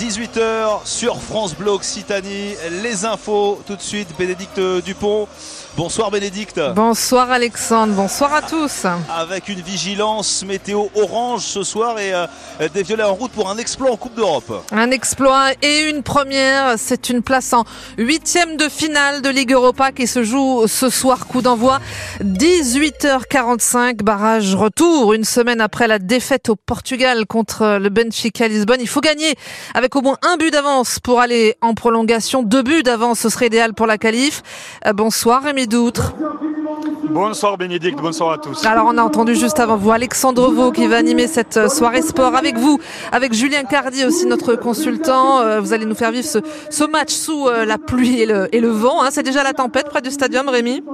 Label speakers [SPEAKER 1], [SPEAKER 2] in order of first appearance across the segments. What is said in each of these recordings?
[SPEAKER 1] 18h sur France Bleu Occitanie. Les infos tout de suite, Bénédicte Dupont. Bonsoir Bénédicte.
[SPEAKER 2] Bonsoir Alexandre, bonsoir à tous.
[SPEAKER 1] Avec une vigilance météo orange ce soir et euh, des violets en route pour un exploit en Coupe d'Europe.
[SPEAKER 2] Un exploit et une première, c'est une place en huitième de finale de Ligue Europa qui se joue ce soir, coup d'envoi 18h45, barrage retour, une semaine après la défaite au Portugal contre le Benfica Lisbonne. Il faut gagner avec au moins un but d'avance pour aller en prolongation, deux buts d'avance, ce serait idéal pour la qualif. Euh, bonsoir Rémi Doutre.
[SPEAKER 3] Bonsoir Bénédicte, bonsoir à tous.
[SPEAKER 2] Alors on a entendu juste avant vous Alexandre Vaux qui va animer cette euh, soirée sport avec vous, avec Julien Cardi aussi notre consultant. Euh, vous allez nous faire vivre ce, match sous euh, la pluie et le, vent. Hein. C'est déjà la tempête près du stadium Rémi?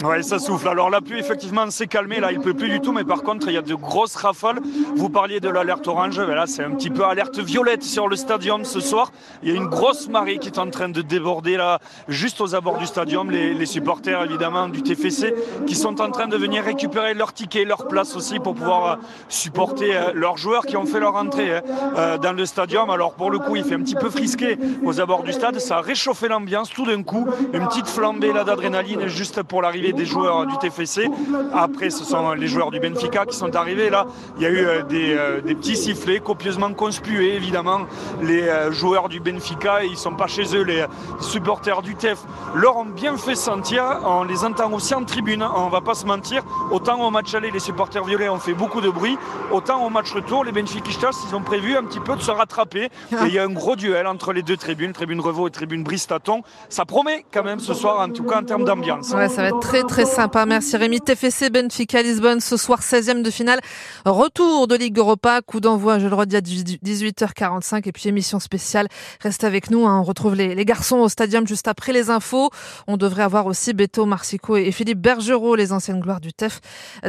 [SPEAKER 3] Oui, ça souffle. Alors la pluie, effectivement, s'est calmée. Là, il ne pleut plus du tout, mais par contre, il y a de grosses rafales. Vous parliez de l'alerte orange. Mais là, c'est un petit peu alerte violette sur le stadium ce soir. Il y a une grosse marée qui est en train de déborder là, juste aux abords du stadium. Les, supporters, évidemment, du TFC, qui sont en train de venir récupérer leurs tickets, leur place aussi pour pouvoir euh, supporter euh, leurs joueurs qui ont fait leur entrée hein, euh, dans le stadium. Alors pour le coup, il fait un petit peu frisqué aux abords du stade. Ça a réchauffé l'ambiance tout d'un coup. Une petite flambée là d'adrénaline juste pour l'arrivée des joueurs du TFC. Après, ce sont les joueurs du Benfica qui sont arrivés. Là, il y a eu euh, euh, des, petits sifflets copieusement conspués, évidemment. Les euh, joueurs du Benfica, ils ne sont pas chez eux. Les supporters du TF leur ont bien fait sentir. On les entend aussi en tribune, on va pas se mentir. Autant au match aller, les supporters violets ont fait beaucoup de bruit. Autant au match retour, les Benfiquistas, ils ont prévu un petit peu de se rattraper. Et il y a un gros duel entre les deux tribunes, tribune Revaux et tribune Bristaton. Ça promet quand même ce soir, en tout cas en termes d'ambiance.
[SPEAKER 2] Ouais, ça va être très très sympa. Merci Rémi. TFC Benfica Lisbonne ce soir 16e de finale. Retour de Ligue Europa. Coup d'envoi, je le redis, à 18h45 et puis émission spéciale. Reste avec nous. Hein. On retrouve les, garçons au stadium juste après les infos. On devrait avoir aussi Beto Marsico et Philippe Bergerot, les anciennes gloires du TEF,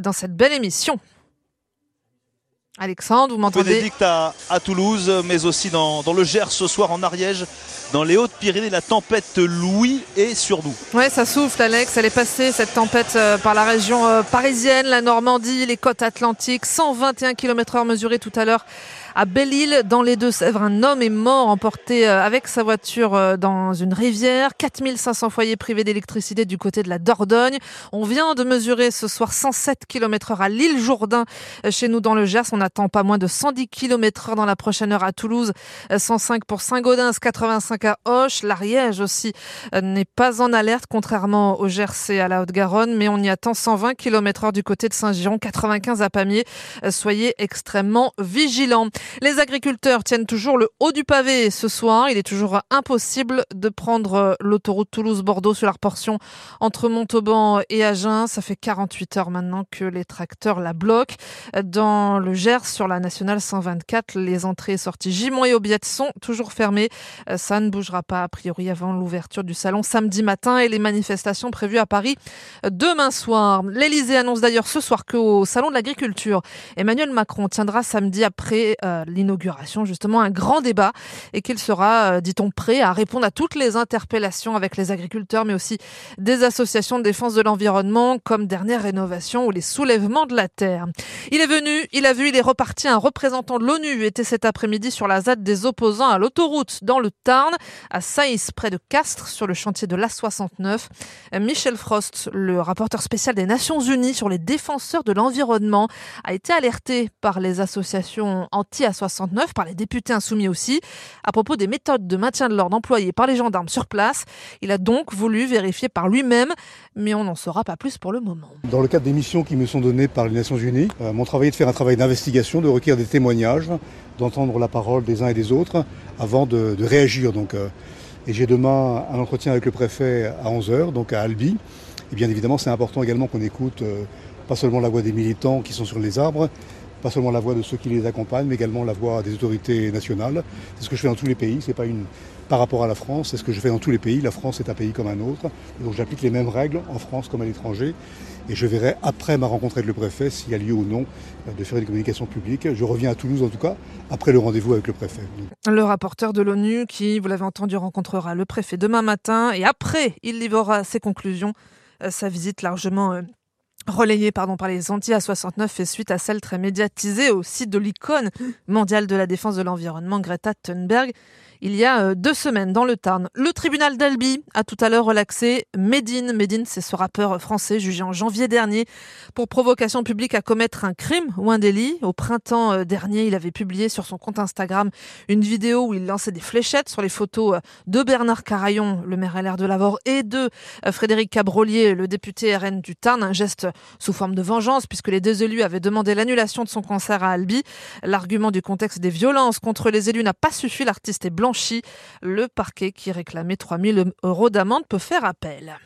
[SPEAKER 2] dans cette belle émission. Alexandre, vous m'entendez?
[SPEAKER 1] Bénédicte à, à, Toulouse, mais aussi dans, dans, le Gers ce soir en Ariège, dans les Hautes-Pyrénées, la tempête Louis est sur nous.
[SPEAKER 2] Oui, ça souffle, Alex. Elle est passée, cette tempête, euh, par la région euh, parisienne, la Normandie, les côtes atlantiques. 121 km/h mesurés tout à l'heure à Belle-Île, dans les Deux-Sèvres. Un homme est mort emporté euh, avec sa voiture dans une rivière. 4500 foyers privés d'électricité du côté de la Dordogne. On vient de mesurer ce soir 107 km heure à l'île Jourdain, chez nous dans le Gers. On attend pas moins de 110 km heure dans la prochaine heure à Toulouse. 105 pour Saint-Gaudens, 85 L'Ariège aussi n'est pas en alerte, contrairement au Gers et à la Haute-Garonne, mais on y attend 120 km heure du côté de Saint-Giron, 95 à Pamiers. Soyez extrêmement vigilants. Les agriculteurs tiennent toujours le haut du pavé ce soir. Il est toujours impossible de prendre l'autoroute Toulouse-Bordeaux sur la portion entre Montauban et Agen. Ça fait 48 heures maintenant que les tracteurs la bloquent. Dans le Gers, sur la nationale 124, les entrées et sorties Gimont et Aubiette sont toujours fermées. Bougera pas a priori avant l'ouverture du salon samedi matin et les manifestations prévues à Paris demain soir. L'Elysée annonce d'ailleurs ce soir qu'au salon de l'agriculture, Emmanuel Macron tiendra samedi après euh, l'inauguration, justement un grand débat et qu'il sera, euh, dit-on, prêt à répondre à toutes les interpellations avec les agriculteurs, mais aussi des associations de défense de l'environnement comme Dernière Rénovation ou les soulèvements de la terre. Il est venu, il a vu, il est reparti. Un représentant de l'ONU était cet après-midi sur la ZAD des opposants à l'autoroute dans le Tarn, à Saïs, près de Castres, sur le chantier de l'A69. Michel Frost, le rapporteur spécial des Nations Unies sur les défenseurs de l'environnement, a été alerté par les associations anti à 69 par les députés insoumis aussi, à propos des méthodes de maintien de l'ordre employées par les gendarmes sur place. Il a donc voulu vérifier par lui-même, mais on n'en saura pas plus pour le moment.
[SPEAKER 4] Dans le cadre des missions qui me sont données par les Nations Unies, euh, mon travail est de faire un travail d'investigation, de recueillir des témoignages, d'entendre la parole des uns et des autres avant de, réagir. Donc, euh, et j'ai demain un entretien avec le préfet à 11h, donc à Albi. Et bien évidemment, c'est important également qu'on écoute euh, pas seulement la voix des militants qui sont sur les arbres, pas seulement la voix de ceux qui les accompagnent, mais également la voix des autorités nationales. C'est ce que je fais dans tous les pays, c'est pas une par rapport à la France, c'est ce que je fais dans tous les pays. La France est un pays comme un autre, donc j'applique les mêmes règles en France comme à l'étranger. Et je verrai après ma rencontre avec le préfet s'il y a lieu ou non de faire une communication publique. Je reviens à Toulouse en tout cas, après le rendez-vous avec le préfet.
[SPEAKER 2] Le rapporteur de l'ONU qui, vous l'avez entendu, rencontrera le préfet demain matin et après, il livrera ses conclusions. Euh, sa visite largement euh, relayée pardon, par les anti-A69 fait suite à celle très médiatisée au site de l'icône mondiale de la défense de l'environnement Greta Thunberg il y a euh, deux semaines dans le Tarn. Le tribunal d'Albi a tout à l'heure relaxé Medine. Medine, c'est ce rappeur français jugé en janvier dernier pour provocation publique à commettre un crime ou un délit. Au printemps euh, dernier, il avait publié sur son compte Instagram une vidéo où il lançait des fléchettes sur les photos euh, de Bernard Carayon, le maire LR de Lavore, et de Frédéric Cabrolier, le député RN du Tarn. Un geste sous forme de vengeance puisque les deux élus avaient demandé l'annulation de son concert à Albi. L'argument du contexte des violences contre les élus n'a pas suffi. L'artiste est blanc le parquet qui réclamait 3000 euros d'amende peut faire appel.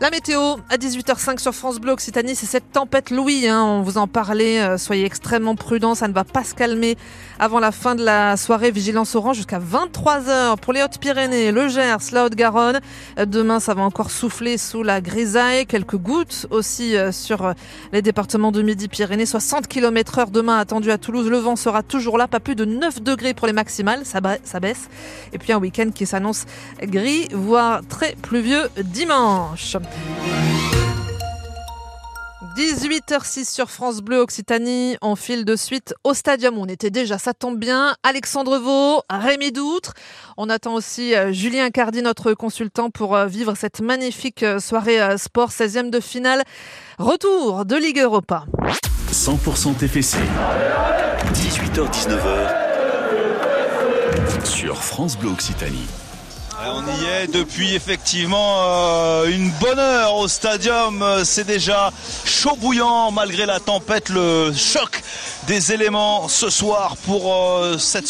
[SPEAKER 2] La météo à 18h05 sur France Bleu Occitanie, c'est cette tempête Louis. Hein, on vous en parlait. Euh, soyez extrêmement prudents, ça ne va pas se calmer avant la fin de la soirée. Vigilance orange jusqu'à 23h pour les Hautes-Pyrénées, le Gers, la Haute-Garonne. Euh, demain, ça va encore souffler sous la grisaille. Quelques gouttes aussi euh, sur les départements de Midi-Pyrénées. 60 km/h demain attendu à Toulouse. Le vent sera toujours là, pas plus de 9 degrés pour les maximales, ça baisse. Et puis un week-end qui s'annonce gris, voire très pluvieux dimanche. 18h06 sur France Bleu Occitanie, on file de suite au stadium. On était déjà, ça tombe bien. Alexandre Vaux, Rémi Doutre. On attend aussi euh, Julien Cardi, notre consultant, pour euh, vivre cette magnifique euh, soirée sport 16e de finale. Retour de Ligue Europa.
[SPEAKER 5] 100% TFC. 18h-19h. Sur France Bleu Occitanie.
[SPEAKER 1] On y est depuis effectivement euh, une bonne heure au stadium. C'est déjà chaud bouillant malgré la tempête, le choc des éléments ce soir pour euh, cette